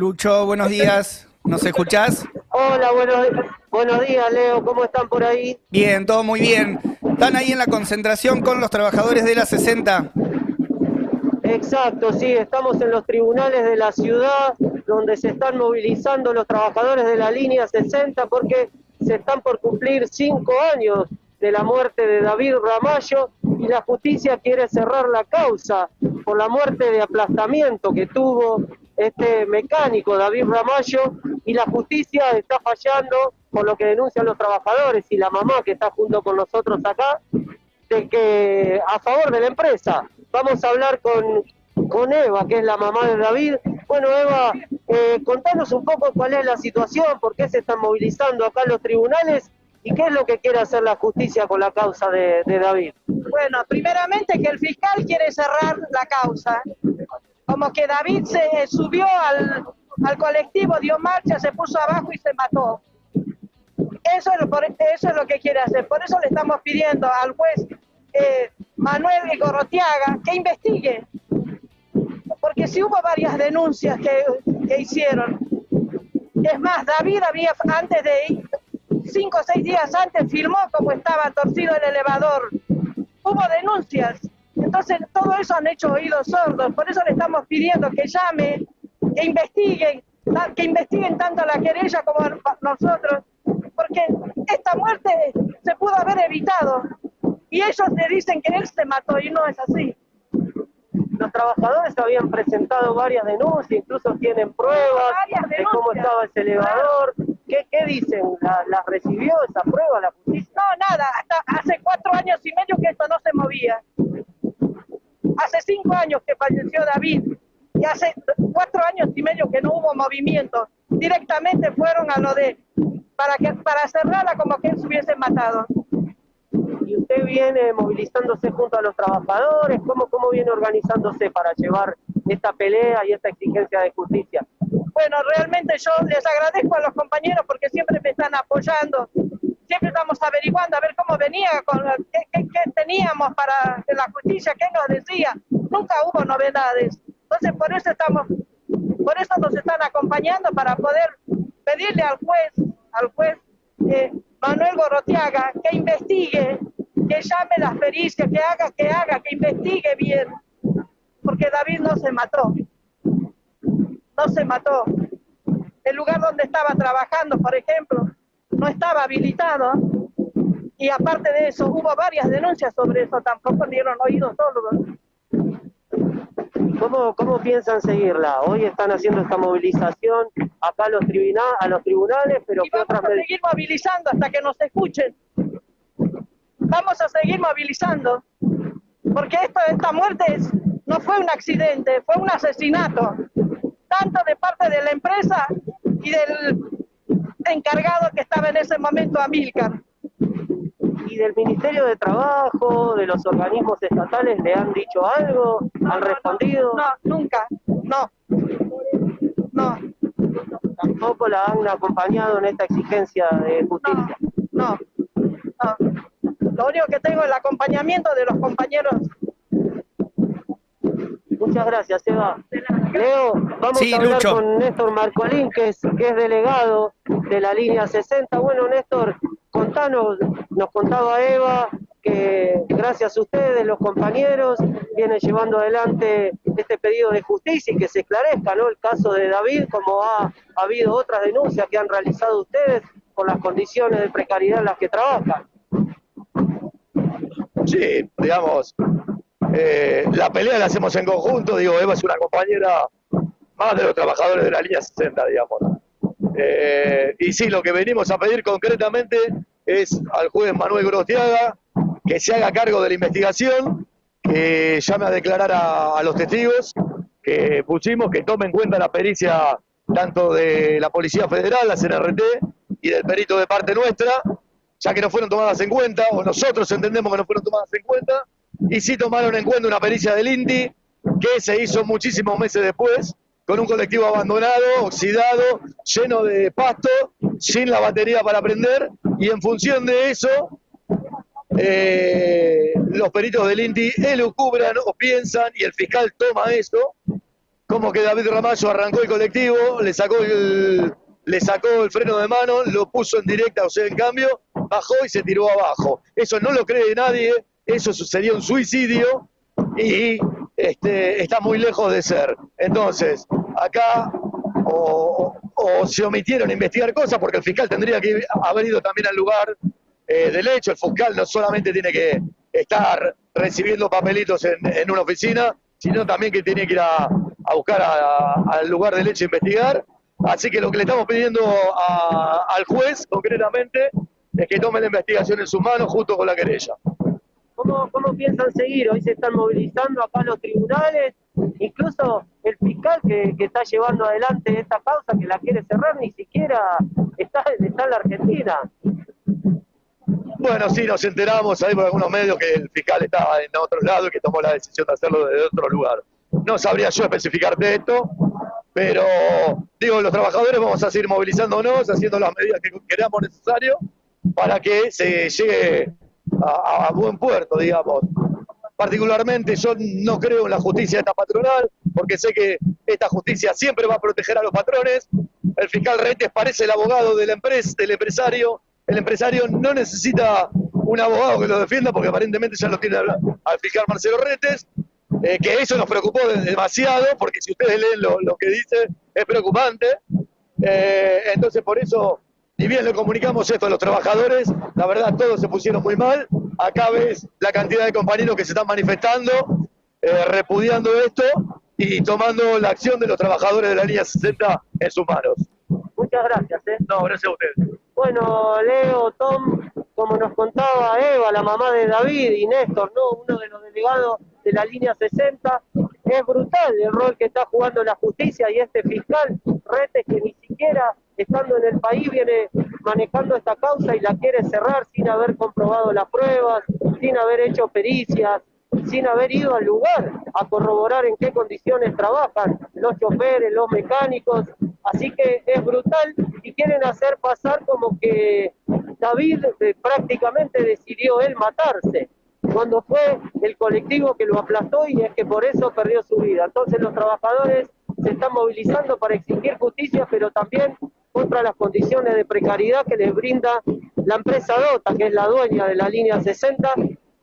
Lucho, buenos días. ¿Nos escuchás? Hola, buenos, buenos días, Leo. ¿Cómo están por ahí? Bien, todo muy bien. ¿Están ahí en la concentración con los trabajadores de la 60? Exacto, sí, estamos en los tribunales de la ciudad donde se están movilizando los trabajadores de la línea 60 porque se están por cumplir cinco años de la muerte de David Ramallo y la justicia quiere cerrar la causa por la muerte de aplastamiento que tuvo este mecánico David Ramallo y la justicia está fallando por lo que denuncian los trabajadores y la mamá que está junto con nosotros acá de que a favor de la empresa. Vamos a hablar con, con Eva, que es la mamá de David. Bueno, Eva, eh, contanos un poco cuál es la situación, por qué se están movilizando acá los tribunales y qué es lo que quiere hacer la justicia con la causa de, de David. Bueno, primeramente que el fiscal quiere cerrar la causa. Como que David se subió al, al colectivo, dio marcha, se puso abajo y se mató. Eso es, por, eso es lo que quiere hacer. Por eso le estamos pidiendo al juez eh, Manuel Gorotiaga que investigue. Porque si hubo varias denuncias que, que hicieron. Es más, David había, antes de ir, cinco o seis días antes, filmó cómo estaba torcido el elevador. Hubo denuncias. Entonces, todo eso han hecho oídos sordos. Por eso le estamos pidiendo que llame, que investiguen, que investiguen tanto la querella como nosotros, porque esta muerte se pudo haber evitado. Y ellos le dicen que él se mató y no es así. Los trabajadores habían presentado varias denuncias, incluso tienen pruebas de cómo estaba ese elevador. ¿Qué, qué dicen? ¿La, ¿La recibió esa prueba la justicia? No, nada. Hasta hace cuatro años y medio que esto no se movía. Hace cinco años que falleció David y hace cuatro años y medio que no hubo movimiento. Directamente fueron a lo de para que para cerrarla como que él se hubiese matado. Y usted viene movilizándose junto a los trabajadores, ¿cómo, cómo viene organizándose para llevar esta pelea y esta exigencia de justicia? Bueno, realmente yo les agradezco a los compañeros porque siempre me están apoyando. Siempre estamos averiguando a ver cómo venía, con, qué, teníamos para la justicia, qué nos decía. Nunca hubo novedades. Entonces, por eso estamos, por eso nos están acompañando para poder pedirle al juez, al juez eh, Manuel Gorotiaga que investigue, que llame las pericias, que haga, que haga, que investigue bien, porque David no se mató, no se mató. El lugar donde estaba trabajando, por ejemplo, no estaba habilitado y aparte de eso hubo varias denuncias sobre eso, tampoco dieron oídos todos. ¿Cómo, ¿Cómo piensan seguirla? Hoy están haciendo esta movilización acá a los, tribuna, a los tribunales, pero y vamos ¿qué otras a seguir movilizando hasta que nos escuchen. Vamos a seguir movilizando, porque esto, esta muerte es, no fue un accidente, fue un asesinato, tanto de parte de la empresa y del encargado que estaba en ese momento, Amílcar. ¿Y del Ministerio de Trabajo, de los organismos estatales, le han dicho algo? ¿Han respondido? No, nunca, no, no, Tampoco la han acompañado en esta exigencia de justicia. no, no. Lo único que tengo es el acompañamiento de los compañeros. Muchas gracias, Eva. Leo, vamos Sí, a hablar Lucho. con Néstor Marcolín, que es, que es delegado de la línea 60. Bueno, Néstor, contanos, nos contaba Eva que gracias a ustedes, los compañeros, vienen llevando adelante este pedido de justicia y que se esclarezca ¿no? el caso de David, como ha, ha habido otras denuncias que han realizado ustedes por las condiciones de precariedad en las que trabajan. Sí, digamos, eh, la pelea la hacemos en conjunto, digo, Eva es una compañera más de los trabajadores de la línea 60, digamos. Eh, y sí, lo que venimos a pedir concretamente es al juez Manuel Grostiaga que se haga cargo de la investigación, que llame a declarar a, a los testigos que pusimos, que tome en cuenta la pericia tanto de la Policía Federal, la CNRT, y del perito de parte nuestra, ya que no fueron tomadas en cuenta, o nosotros entendemos que no fueron tomadas en cuenta, y sí tomaron en cuenta una pericia del INDI que se hizo muchísimos meses después, con un colectivo abandonado, oxidado, lleno de pasto, sin la batería para prender, y en función de eso, eh, los peritos del INDI elucubran o piensan, y el fiscal toma eso, como que David Ramallo arrancó el colectivo, le sacó el, le sacó el freno de mano, lo puso en directa, o sea, en cambio, bajó y se tiró abajo. Eso no lo cree nadie, eso sería un suicidio y este, está muy lejos de ser. Entonces, acá o, se omitieron investigar cosas porque el fiscal tendría que haber ido también al lugar eh, del hecho. El fiscal no solamente tiene que estar recibiendo papelitos en, una oficina, sino también que tiene que ir a, buscar al lugar del hecho e investigar. Así que lo que le estamos pidiendo al juez, concretamente, es que tome la investigación en sus manos junto con la querella. ¿Cómo, ¿Cómo piensan seguir? Hoy se están movilizando acá los tribunales, incluso el fiscal que, está llevando adelante esta causa, que la quiere cerrar, ni siquiera está, está en la Argentina. Bueno, sí, nos enteramos ahí por algunos medios que el fiscal estaba en otro lado y que tomó la decisión de hacerlo desde otro lugar. No sabría yo especificarte esto, pero digo, los trabajadores vamos a seguir movilizándonos, haciendo las medidas que creamos necesario para que se llegue a, buen puerto, digamos. Particularmente yo no creo en la justicia de patronal, porque sé que esta justicia siempre va a proteger a los patrones. El fiscal Retes parece el abogado de la empresa, del empresario. El empresario no necesita un abogado que lo defienda, porque aparentemente ya lo tiene al fiscal Marcelo Retes. Eh, que eso nos preocupó demasiado, porque si ustedes leen lo, que dice, es preocupante. Eh, entonces, por eso y bien le comunicamos esto a los trabajadores, la verdad todos se pusieron muy mal. Acá ves la cantidad de compañeros que se están manifestando, eh, repudiando esto y tomando la acción de los trabajadores de la línea 60 en sus manos. Muchas gracias. ¿eh? No, gracias a ustedes. Bueno, Leo, Tom, como nos contaba Eva, la mamá de David y Néstor, ¿no? uno de los delegados de la línea 60, es brutal el rol que está jugando la justicia y este fiscal, Retes, que ni siquiera estando en el país viene manejando esta causa y la quiere cerrar sin haber comprobado las pruebas, sin haber hecho pericias, sin haber ido al lugar a corroborar en qué condiciones trabajan los choferes, los mecánicos. Así que es brutal y quieren hacer pasar como que David eh, prácticamente decidió él matarse cuando fue el colectivo que lo aplastó y es que por eso perdió su vida. Entonces los trabajadores se están movilizando para exigir justicia, pero también contra las condiciones de precariedad que les brinda la empresa Dota, que es la dueña de la línea 60,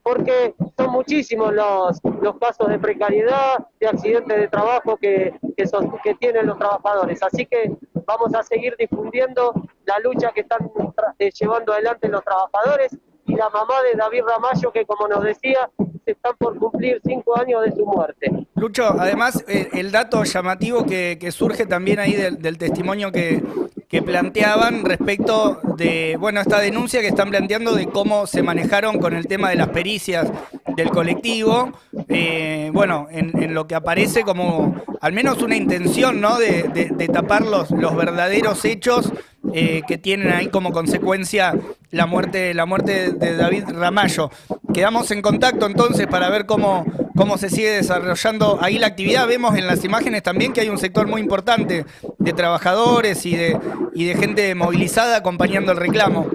porque son muchísimos los, los casos de precariedad, de accidentes de trabajo que, que, que tienen los trabajadores. Así que vamos a seguir difundiendo la lucha que están eh, llevando adelante los trabajadores y la mamá de David Ramallo, que como nos decía, están por cumplir cinco años de su muerte. Lucho, además, eh, el dato llamativo que, surge también ahí del testimonio que, que planteaban respecto de, bueno, esta denuncia que están planteando de cómo se manejaron con el tema de las pericias del colectivo, eh, bueno, en, lo que aparece como al menos una intención, ¿no? De, tapar los, los verdaderos hechos eh, que tienen ahí como consecuencia la muerte, la muerte de David Ramallo. Quedamos en contacto entonces para ver cómo, cómo se sigue desarrollando ahí la actividad. Vemos en las imágenes también que hay un sector muy importante de trabajadores y de, y de gente movilizada acompañando el reclamo.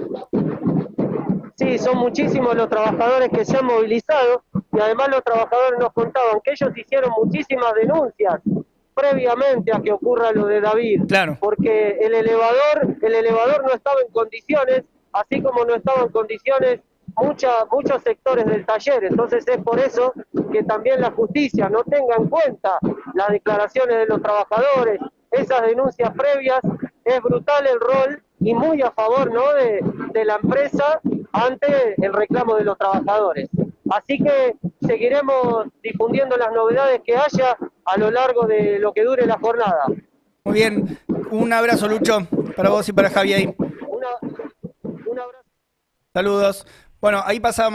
Sí, son muchísimos los trabajadores que se han movilizado y además los trabajadores nos contaban que ellos hicieron muchísimas denuncias previamente a que ocurra lo de David. Claro. Porque el elevador, el elevador no estaba en condiciones, así como no estaba en condiciones mucha, muchos sectores del taller. Entonces es por eso que también la justicia no tenga en cuenta las declaraciones de los trabajadores, esas denuncias previas. Es brutal el rol y muy a favor ¿no? de, de la empresa ante el reclamo de los trabajadores. Así que seguiremos difundiendo las novedades que haya a lo largo de lo que dure la jornada. Muy bien, un abrazo Lucho para vos y para Javier. un abrazo. Saludos. Bueno, ahí pasábamos.